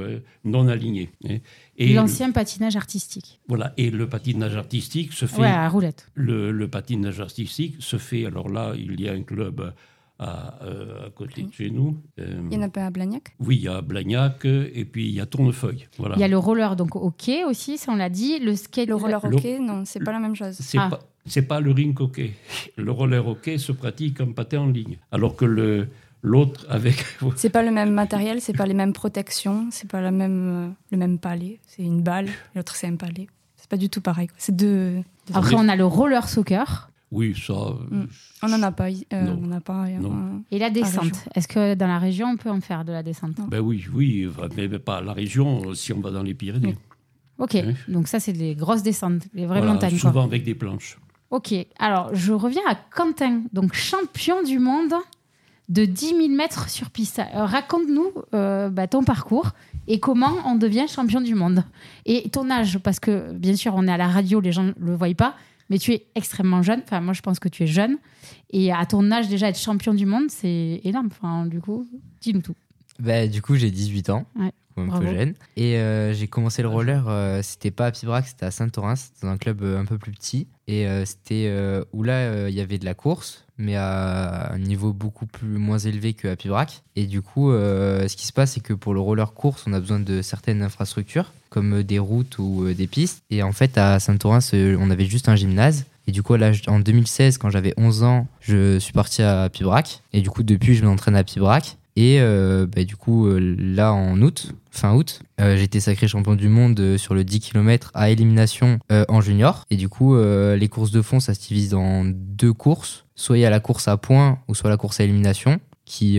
non alignées. Hein. Et l'ancien patinage artistique. Voilà, et le patinage artistique se fait. Ouais, à roulette. Le, le patinage artistique se fait. Alors là, il y a un club euh, à, côté de chez nous. Euh, il y en a pas à Blagnac? Oui, il y a Blagnac et puis il y a Tournefeuille. Voilà. Il y a le roller donc hockey aussi, ça on l'a dit. Le skate. Le roller hockey, non, c'est pas la même chose. C'est ah. pas. C'est pas le ring [laughs] hockey. Le roller hockey se pratique en patin en ligne, alors que le l'autre avec. [laughs] c'est pas le même matériel, c'est pas les mêmes protections, c'est pas la même euh, le même palais. C'est une balle, l'autre c'est un palais. C'est pas du tout pareil. C'est deux. Après on a le roller soccer. Oui, ça. Euh, mm. On n'en a pas. Euh, on a pas Et la descente Est-ce que dans la région, on peut en faire de la descente? Ben oui, oui, mais pas la région si on va dans les Pyrénées. Ok, donc ça, c'est des grosses descentes, les vraies montagnes. Souvent avec des planches. Ok, alors je reviens à Quentin, donc champion du monde de 10 000 mètres sur piste. Euh, raconte-nous bah, ton parcours et comment on devient champion du monde. Et ton âge, parce que bien sûr, on est à la radio, les gens ne le voient pas, mais tu es extrêmement jeune. Enfin, moi, je pense que tu es jeune. Et à ton âge, déjà, être champion du monde, c'est énorme. Enfin, du coup, dis-nous tout. Bah, du coup, j'ai 18 ans. Un peu jeune. Et euh, j'ai commencé le roller, euh, c'était pas à Pibrac, c'était à Saint-Orens, dans un club euh, un peu plus petit. Et c'était où là, il y avait de la course, mais à un niveau beaucoup plus moins élevé qu'à Pibrac. Et du coup, ce qui se passe, c'est que pour le roller course, on a besoin de certaines infrastructures comme des routes ou des pistes. Et en fait, à Saint-Orens, on avait juste un gymnase. Et du coup, là, en 2016, quand j'avais 11 ans, je suis parti à Pibrac. Et du coup, depuis, je m'entraîne à Pibrac. Et euh, bah, du coup, là, en août, fin août, j'ai été sacré champion du monde sur le 10 km à élimination en junior. Et du coup, les courses de fond, ça se divise en deux courses. Soit il y a la course à points ou soit la course à élimination, qui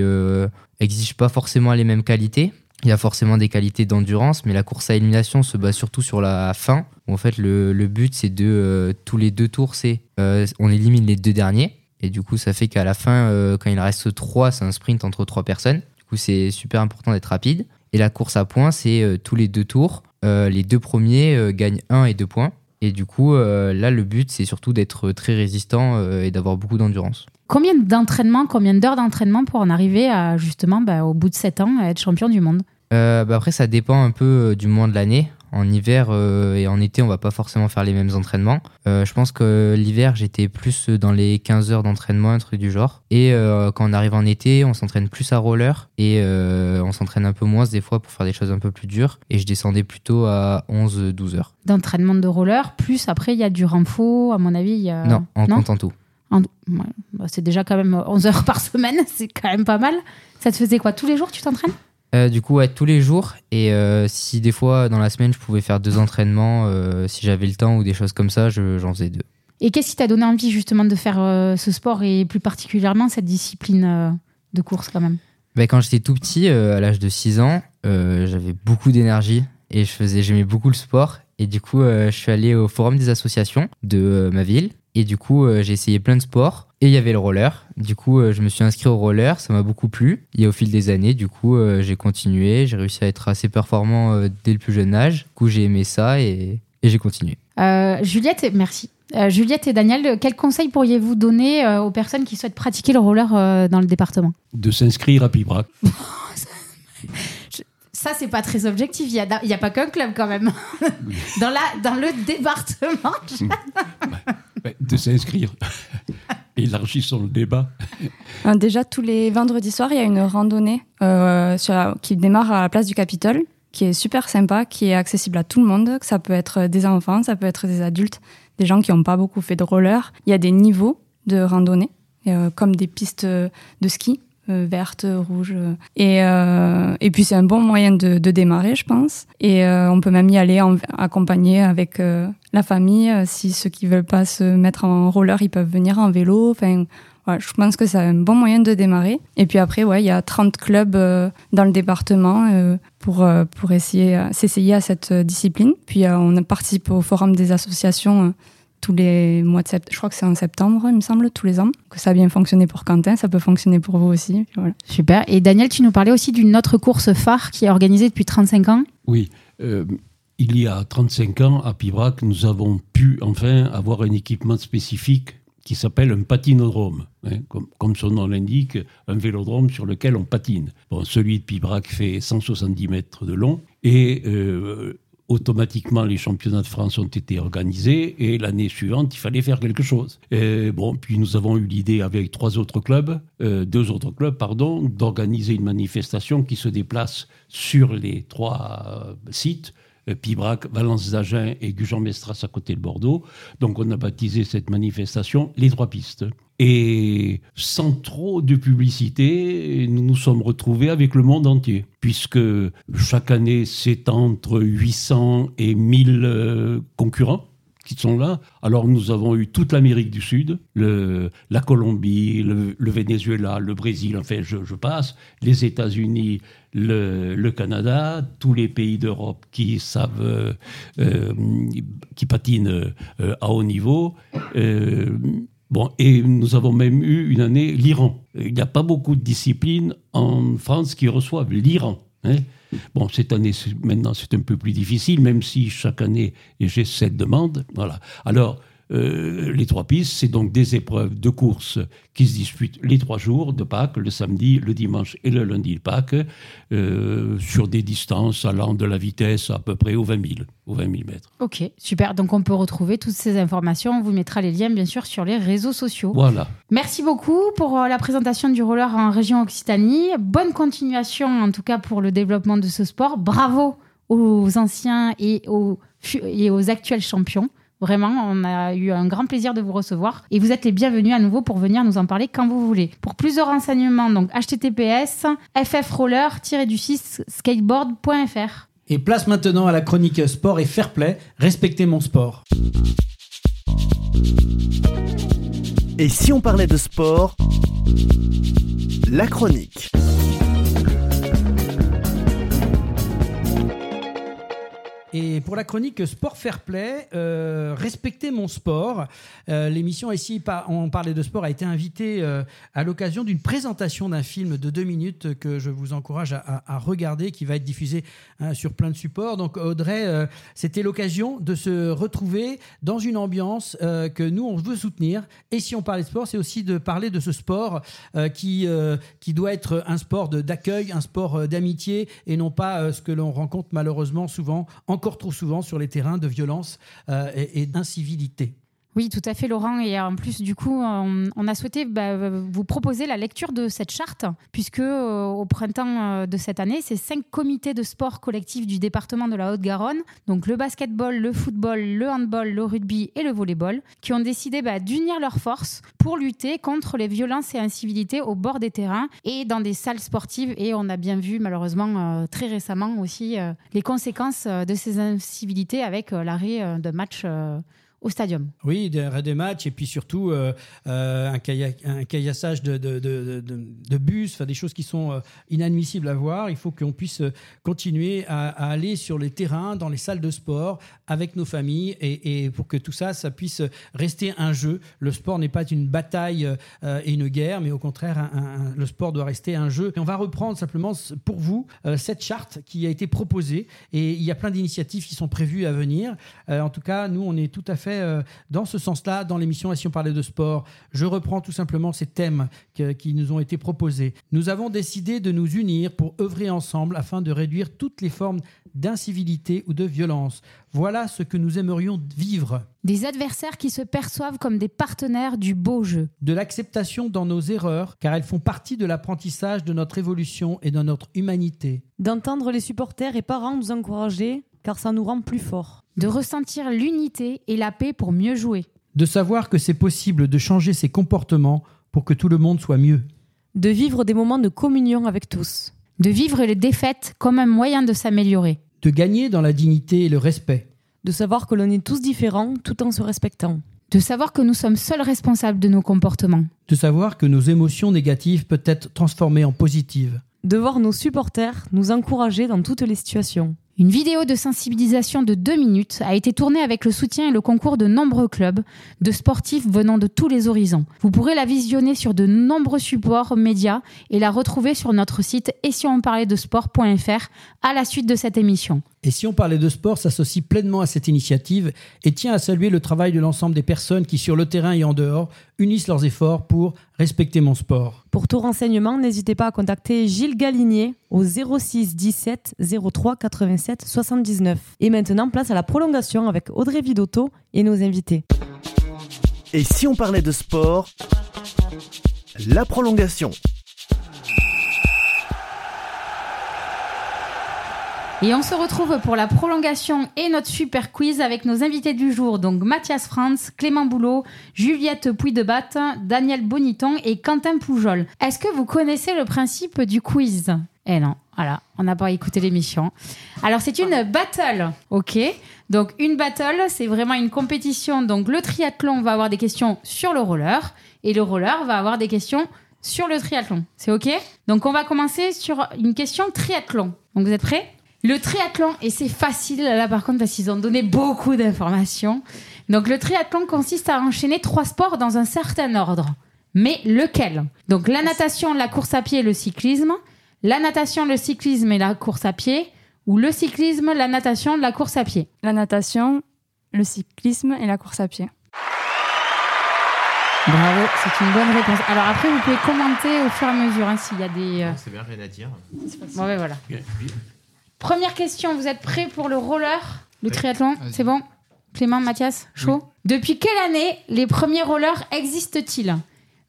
exige pas forcément les mêmes qualités. Il y a forcément des qualités d'endurance, mais la course à élimination se base surtout sur la fin. Où en fait, le, le but, c'est de euh, tous les deux tours, c'est euh, on élimine les deux derniers. Et du coup, ça fait qu'à la fin, euh, quand il reste trois, c'est un sprint entre trois personnes. Du coup, c'est super important d'être rapide. Et la course à points, c'est tous les deux tours. les deux premiers gagnent un et deux points. Et du coup, là, le but, c'est surtout d'être très résistant et d'avoir beaucoup d'endurance. Combien d'entraînements, combien d'heures d'entraînement pour en arriver à justement bah, au bout de 7 ans à être champion du monde? Euh, bah Après, ça dépend un peu euh, du mois de l'année. En hiver euh, et en été, on va pas forcément faire les mêmes entraînements. je pense que l'hiver, j'étais plus dans les 15 heures d'entraînement, un truc du genre. Et quand on arrive en été, on s'entraîne plus à roller et on s'entraîne un peu moins des fois pour faire des choses un peu plus dures. Et je descendais plutôt à 11-12 heures. D'entraînement de roller, plus après, il y a du renfort, à mon avis. Y a... Non, en comptant tout. Bah, c'est déjà quand même 11 heures [laughs] par semaine, c'est quand même pas mal. Ça te faisait quoi Tous les jours, tu t'entraînes? Euh, du coup, ouais, tous les jours. Et euh, si des fois, dans la semaine, je pouvais faire deux entraînements, euh, si j'avais le temps ou des choses comme ça, j'en faisais deux. Et qu'est-ce qui t'a donné envie justement de faire ce sport et plus particulièrement cette discipline de course quand même? Ben, Quand j'étais tout petit, à l'âge de 6 ans, j'avais beaucoup d'énergie et je faisais, j'aimais beaucoup le sport. Et du coup, je suis allé au forum des associations de ma ville et du coup, euh, j'ai essayé plein de sports. Et il y avait le roller. Du coup, euh, je me suis inscrit au roller. Ça m'a beaucoup plu. Et au fil des années, du coup, euh, j'ai continué. J'ai réussi à être assez performant dès le plus jeune âge. Du coup, j'ai aimé ça et, et j'ai continué. Juliette, merci. Juliette et Daniel, quels conseils pourriez-vous donner aux personnes qui souhaitent pratiquer le roller dans le département? De s'inscrire à Pibrac. [laughs] ça, c'est pas très objectif. Il n'y a, a, pas qu'un club quand même. [laughs] dans, la, dans le département. De s'inscrire. Élargissons le débat. Euh, déjà, tous les vendredis soirs, il y a une randonnée euh, qui démarre à la place du Capitole, qui est super sympa, qui est accessible à tout le monde. Ça peut être des enfants, ça peut être des adultes, des gens qui n'ont pas beaucoup fait de roller. Il y a des niveaux de randonnée, euh, comme des pistes de ski verte, rouge. Et, euh, et puis c'est un bon moyen de, démarrer, je pense. Et euh, on peut même y aller en, accompagné avec la famille. Si ceux qui veulent pas se mettre en roller, ils peuvent venir en vélo. Enfin, je pense que c'est un bon moyen de démarrer. Et puis après, ouais, il y a 30 clubs dans le département pour, pour essayer s'essayer à cette discipline. Puis on participe au forum des associations tous les mois de septembre. Je crois que c'est en septembre, il me semble, tous les ans. Que ça a bien fonctionné pour Quentin, ça peut fonctionner pour vous aussi. Super. Et Daniel, tu nous parlais aussi d'une autre course phare qui est organisée depuis 35 ans? Oui. Euh, il y a 35 ans, à Pibrac, nous avons pu enfin avoir un équipement spécifique qui s'appelle un patinodrome. Hein, comme, son nom l'indique, un vélodrome sur lequel on patine. Bon, celui de Pibrac fait 170 mètres de long et euh, automatiquement les championnats de France ont été organisés et l'année suivante, il fallait faire quelque chose. Bon, puis nous avons eu l'idée avec trois autres clubs, euh, deux autres clubs, pardon, d'organiser une manifestation qui se déplace sur les trois euh, sites. Euh, Pibrac, Valence d'Agen et Gujan-Mestras à côté de Bordeaux. Donc on a baptisé cette manifestation les trois pistes. Et sans trop de publicité, nous nous sommes retrouvés avec le monde entier, puisque chaque année, c'est entre 800 et 1000 euh, concurrents qui sont là. Alors nous avons eu toute l'Amérique du Sud, la Colombie, le, Venezuela, le Brésil, enfin je, passe, les États-Unis, le, Canada, tous les pays d'Europe qui savent, euh, qui patinent euh, à haut niveau. Bon, et nous avons même eu une année l'Iran. Il n'y a pas beaucoup de disciplines en France qui reçoivent l'Iran. Hein. Bon, cette année, maintenant, c'est un peu plus difficile, même si chaque année, j'ai cette demande. Voilà. Alors, euh, les trois pistes, c'est donc des épreuves de course qui se disputent les trois jours de Pâques, le samedi, le dimanche et le lundi de Pâques, euh, sur des distances allant de la vitesse à peu près aux 20 000, aux 20 000 mètres. Ok, super. Donc on peut retrouver toutes ces informations. On vous mettra les liens, bien sûr, sur les réseaux sociaux. Voilà. Merci beaucoup pour euh, la présentation du roller en région Occitanie. Bonne continuation, en tout cas, pour le développement de ce sport. Bravo aux anciens et aux, et aux actuels champions. Vraiment, on a eu un grand plaisir de vous recevoir et vous êtes les bienvenus à nouveau pour venir nous en parler quand vous voulez. Pour plus de renseignements, donc https ffroller-du6 skateboard.fr. Et place maintenant à la chronique sport et fair play. Respectez mon sport. Et si on parlait de sport, la chronique. Et pour la chronique Sport Fair Play, euh, respecter mon sport. Euh, l'émission ici, on parlait de sport, a été invitée euh, à l'occasion d'une présentation d'un film de deux minutes que je vous encourage à, regarder, qui va être diffusé hein, sur plein de supports. Donc Audrey, c'était l'occasion de se retrouver dans une ambiance que nous, on veut soutenir. Et si on parlait de sport, c'est aussi de parler de ce sport qui, qui doit être un sport d'accueil, un sport d'amitié, et non pas ce que l'on rencontre malheureusement souvent en encore trop souvent sur les terrains de violence euh, et, d'incivilité. Oui, tout à fait, Laurent. Et en plus, du coup, on, a souhaité bah, vous proposer la lecture de cette charte, puisque euh, au printemps euh, de cette année, c'est cinq comités de sport collectifs du département de la Haute-Garonne, donc le basketball, le football, le handball, le rugby et le volleyball, qui ont décidé bah, d'unir leurs forces pour lutter contre les violences et incivilités au bord des terrains et dans des salles sportives. Et on a bien vu, malheureusement, euh, très récemment aussi, les conséquences de ces incivilités avec l'arrêt de matchs au stadium. Oui, des, matchs et puis surtout euh, euh, un, caillassage de, bus, des choses qui sont euh, inadmissibles à voir. Il faut qu'on puisse continuer à, aller sur les terrains, dans les salles de sport, avec nos familles et, pour que tout ça, ça puisse rester un jeu. Le sport n'est pas une bataille et une guerre, mais au contraire, le sport doit rester un jeu. On va reprendre simplement pour vous cette charte qui a été proposée et il y a plein d'initiatives qui sont prévues à venir. en tout cas, nous, on est tout à fait euh, dans ce sens-là dans l'émission si on parlait de sport. Je reprends tout simplement ces thèmes qui nous ont été proposés. Nous avons décidé de nous unir pour œuvrer ensemble afin de réduire toutes les formes d'incivilité ou de violence. Voilà ce que nous aimerions vivre. Des adversaires qui se perçoivent comme des partenaires du beau jeu. De l'acceptation dans nos erreurs, car elles font partie de l'apprentissage de notre évolution et de notre humanité. D'entendre les supporters et parents nous encourager, car ça nous rend plus forts. De ressentir l'unité et la paix pour mieux jouer. De savoir que c'est possible de changer ses comportements pour que tout le monde soit mieux. De vivre des moments de communion avec tous. De vivre les défaites comme un moyen de s'améliorer. De gagner dans la dignité et le respect. De savoir que l'on est tous différents tout en se respectant. De savoir que nous sommes seuls responsables de nos comportements. De savoir que nos émotions négatives peuvent être transformées en positives. De voir nos supporters nous encourager dans toutes les situations. Une vidéo de sensibilisation de deux minutes a été tournée avec le soutien et le concours de nombreux clubs, de sportifs venant de tous les horizons. Vous pourrez la visionner sur de nombreux supports médias et la retrouver sur notre site et si on parlait de sport.fr à la suite de cette émission. Et si on parlait de sport s'associe pleinement à cette initiative et tient à saluer le travail de l'ensemble des personnes qui, sur le terrain et en dehors, unissent leurs efforts pour respecter mon sport. Pour tout renseignement, n'hésitez pas à contacter Gilles Galinier au 06 17 03 87 79. Et maintenant, place à la prolongation avec Audrey Vidotto et nos invités. Et si on parlait de sport La prolongation. Et on se retrouve pour la prolongation et notre super quiz avec nos invités du jour, donc Mathias Franz, Clément Boulot, Juliette pouy de Daniel Boniton et Quentin Poujol. Est-ce que vous connaissez le principe du quiz? Eh non, voilà, on n'a pas écouté l'émission. Alors c'est une battle, ok Donc une battle, c'est vraiment une compétition. Donc le triathlon va avoir des questions sur le roller et le roller va avoir des questions sur le triathlon. C'est ok? Donc on va commencer sur une question triathlon. Donc vous êtes prêts? Le triathlon, et c'est facile là par contre parce qu'ils ont donné beaucoup d'informations. Donc le triathlon consiste à enchaîner trois sports dans un certain ordre. Mais lequel? Donc la natation, la course à pied et le cyclisme. La natation, le cyclisme et la course à pied. Ou le cyclisme, la natation, la course à pied. La natation, le cyclisme et la course à pied. Bravo, c'est une bonne réponse. Alors après, vous pouvez commenter au fur et à mesure hein, s'il y a des. Euh, c'est bien, rien à dire. Bon, ouais, voilà. Première question, vous êtes prêts pour le roller, le triathlon C'est bon Clément, Mathias, chaud Depuis quelle année les premiers rollers existent-ils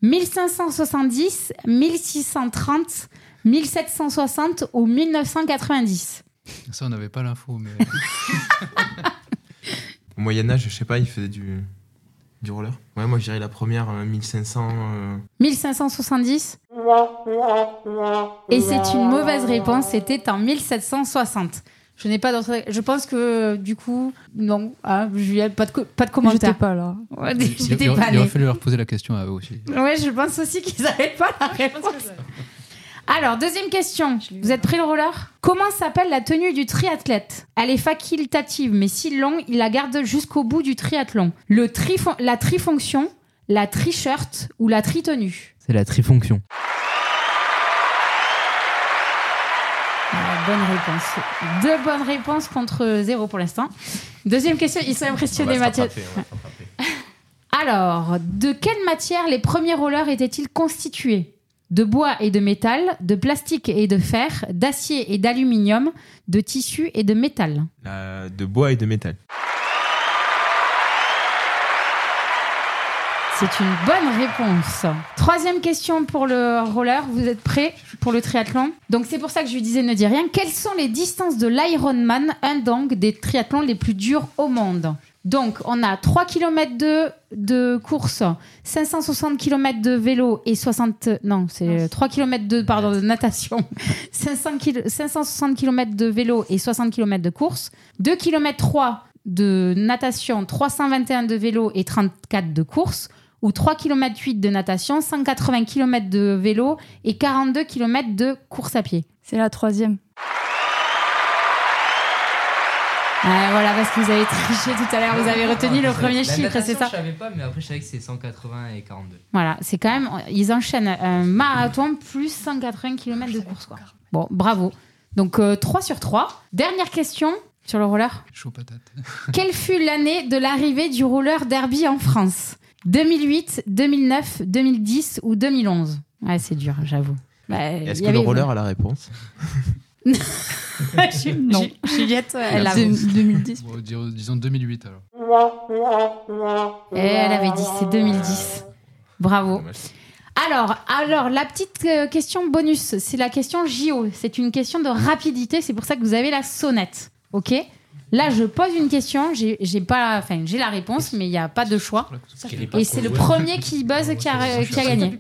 1570, 1630, 1760 ou 1990 Ça, on n'avait pas l'info, mais. [laughs] [laughs] Au Moyen-Âge, je sais pas, il faisait du. Du roller Ouais, moi je dirais la première, 1500. 1570 Et c'est une mauvaise réponse, c'était en 1760. Je n'ai pas d'autre. Je pense que du coup, non. Ah, Juliette, pas de, pas de commentaire. J'étais pas là. Ouais, il, il, pas il, aurait fallu leur poser la question à eux aussi. Ouais, je pense aussi qu'ils n'avaient pas la réponse. Alors, deuxième question. Vous êtes prêts le roller? Comment s'appelle la tenue du triathlète? Elle est facultative, mais si longue, il la garde jusqu'au bout du triathlon. Le la trifonction, la tri-shirt ou la tri-tenue? C'est la trifonction. bonne réponse. Deux bonnes réponses contre zéro pour l'instant. Deuxième question, ils sont impressionnés, Mathieu. [laughs] Alors, de quelle matière les premiers rollers étaient-ils constitués? De bois et de métal, de plastique et de fer, d'acier et d'aluminium, de tissu et de métal. de bois et de métal. C'est une bonne réponse. Troisième question pour le roller. Vous êtes prêts pour le triathlon? Donc c'est pour ça que je lui disais ne dis rien. Quelles sont les distances de l'Ironman, un donc des triathlons les plus durs au monde? Donc, on a 3 km de, de course, 560 km de vélo et 60. Non, c'est 3 km de, pardon, de natation, [laughs] 560 km de vélo et 60 km de course, 2 km 3 de natation, 321 de vélo et 34 de course, ou 3 km 8 de natation, 180 km de vélo et 42 km de course à pied. C'est la troisième. Voilà, parce que vous avez triché tout à l'heure, vous avez retenu le premier chiffre, c'est ça Je savais pas, mais après je savais que c'est 180 et 42. Voilà, c'est quand même, ils enchaînent un marathon plus 180 km de course. Quoi. Bon, bravo. Donc 3 euh, sur 3. Dernière question sur le roller. Chaud patate. [laughs] Quelle fut l'année de l'arrivée du roller derby en France? 2008, 2009, 2010 ou 2011 Ouais, c'est dur, j'avoue. Bah, Est-ce que le roller a la réponse? [laughs] [laughs] non. Juliette, elle a 2010. disons 2008 alors. Et elle avait dit c'est 2010. Bravo. Alors, alors, la petite euh, question bonus, c'est la question JO. C'est une question de rapidité, c'est pour ça que vous avez la sonnette. OK? Là, je pose une question, j'ai pas, enfin, j'ai la réponse, mais il n'y a pas de choix. Et c'est le premier qui buzz qui a, [laughs] qui a gagné.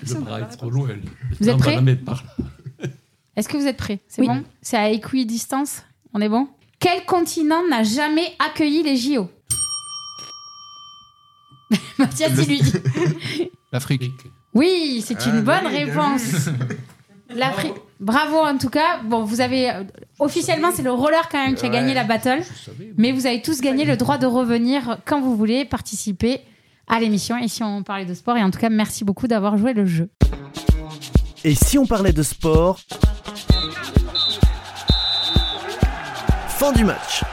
Vous êtes prêts? Est-ce que vous êtes prêts? C'est bon? C'est à équidistance? On est bon? Quel continent n'a jamais accueilli les JO [laughs] Mathias, il lui dit. L'Afrique. Oui, c'est une Ah, bonne oui, réponse. [laughs] L'Afrique. Bravo en tout cas. Bon, vous avez euh, officiellement c'est le roller quand même qui a Ouais. gagné la battle, mais vous avez tous gagné le droit de revenir quand vous voulez participer à l'émission et si on parlait de sport et en tout cas merci beaucoup d'avoir joué le jeu. Et si on parlait de sport Fin du match.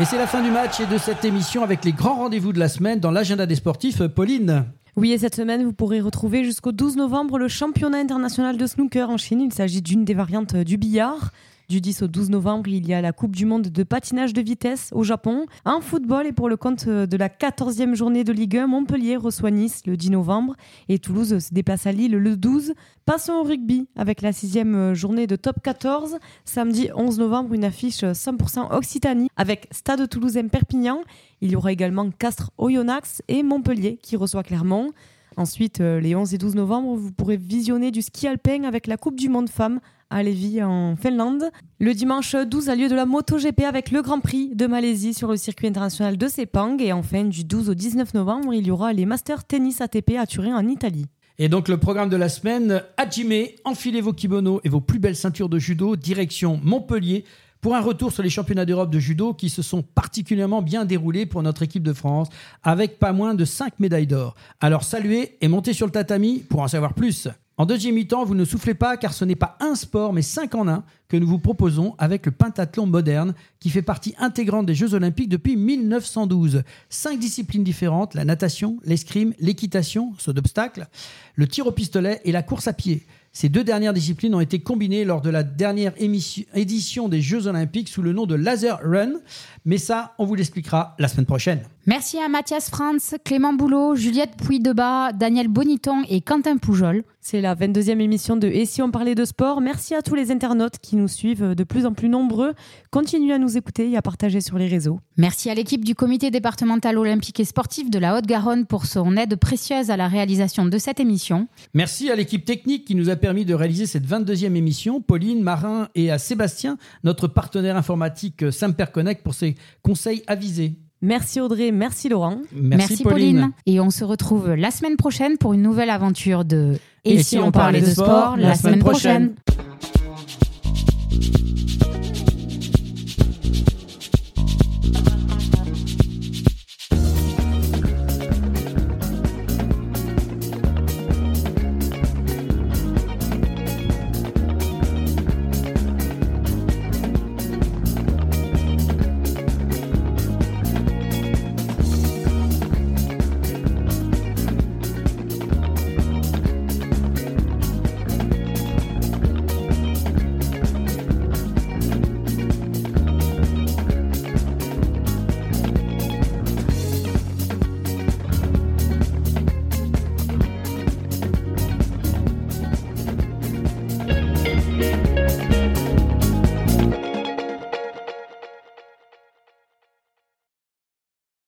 Et c'est la fin du match et de cette émission avec les grands rendez-vous de la semaine dans l'agenda des sportifs. Pauline Oui, et cette semaine, vous pourrez retrouver jusqu'au 12 novembre le championnat international de snooker en Chine. Il s'agit d'une des variantes du billard. Du 10 au 12 novembre, il y a la Coupe du Monde de patinage de vitesse au Japon. En football, et pour le compte de la 14e journée de Ligue 1, Montpellier reçoit Nice le 10 novembre et Toulouse se déplace à Lille le 12. Passons au rugby avec la sixième journée de top 14. Samedi 11 novembre, une affiche 100% Occitanie avec Stade Toulousain Perpignan. Il y aura également Castres Oyonnax et Montpellier qui reçoit Clermont. Ensuite, euh, les 11 et 12 novembre, vous pourrez visionner du ski alpin avec la Coupe du Monde Femmes à Lévis en Finlande. Le dimanche 12 a lieu de la MotoGP avec le Grand Prix de Malaisie sur le circuit international de Sepang. Et enfin, du 12 au 19 novembre, il y aura les Masters Tennis ATP à Turin en Italie. Et donc le programme de la semaine, Hajime, enfilez vos kimonos et vos plus belles ceintures de judo, direction Montpellier, pour un retour sur les championnats d'Europe de judo qui se sont particulièrement bien déroulés pour notre équipe de France, avec pas moins de 5 médailles d'or. Alors saluez et montez sur le tatami pour en savoir plus. En deuxième mi-temps, vous ne soufflez pas car ce n'est pas un sport mais 5 en un que nous vous proposons avec le pentathlon moderne qui fait partie intégrante des Jeux Olympiques depuis 1912. Cinq disciplines différentes, la natation, l'escrime, l'équitation, saut d'obstacle, le tir au pistolet et la course à pied. Ces deux dernières disciplines ont été combinées lors de la dernière édition des Jeux Olympiques sous le nom de Laser Run. Mais ça, on vous l'expliquera la semaine prochaine. Merci à Mathias Franz, Clément Boulot, Juliette Pouy-Debat, Daniel Boniton et Quentin Poujol. C'est la 22e émission de Et si on parlait de sport Merci à tous les internautes qui nous suivent de plus en plus nombreux. Continuez à nous écouter et à partager sur les réseaux. Merci à l'équipe du comité départemental olympique et sportif de la Haute-Garonne pour son aide précieuse à la réalisation de cette émission. Merci à l'équipe technique qui nous a permis de réaliser cette 22e émission, Pauline, Marin et à Sébastien, notre partenaire informatique Samper Connect pour ses conseils avisés. Merci Audrey, merci Laurent. Merci, Pauline. Et on se retrouve la semaine prochaine pour une nouvelle aventure de Et, si on parlait de sport la semaine prochaine.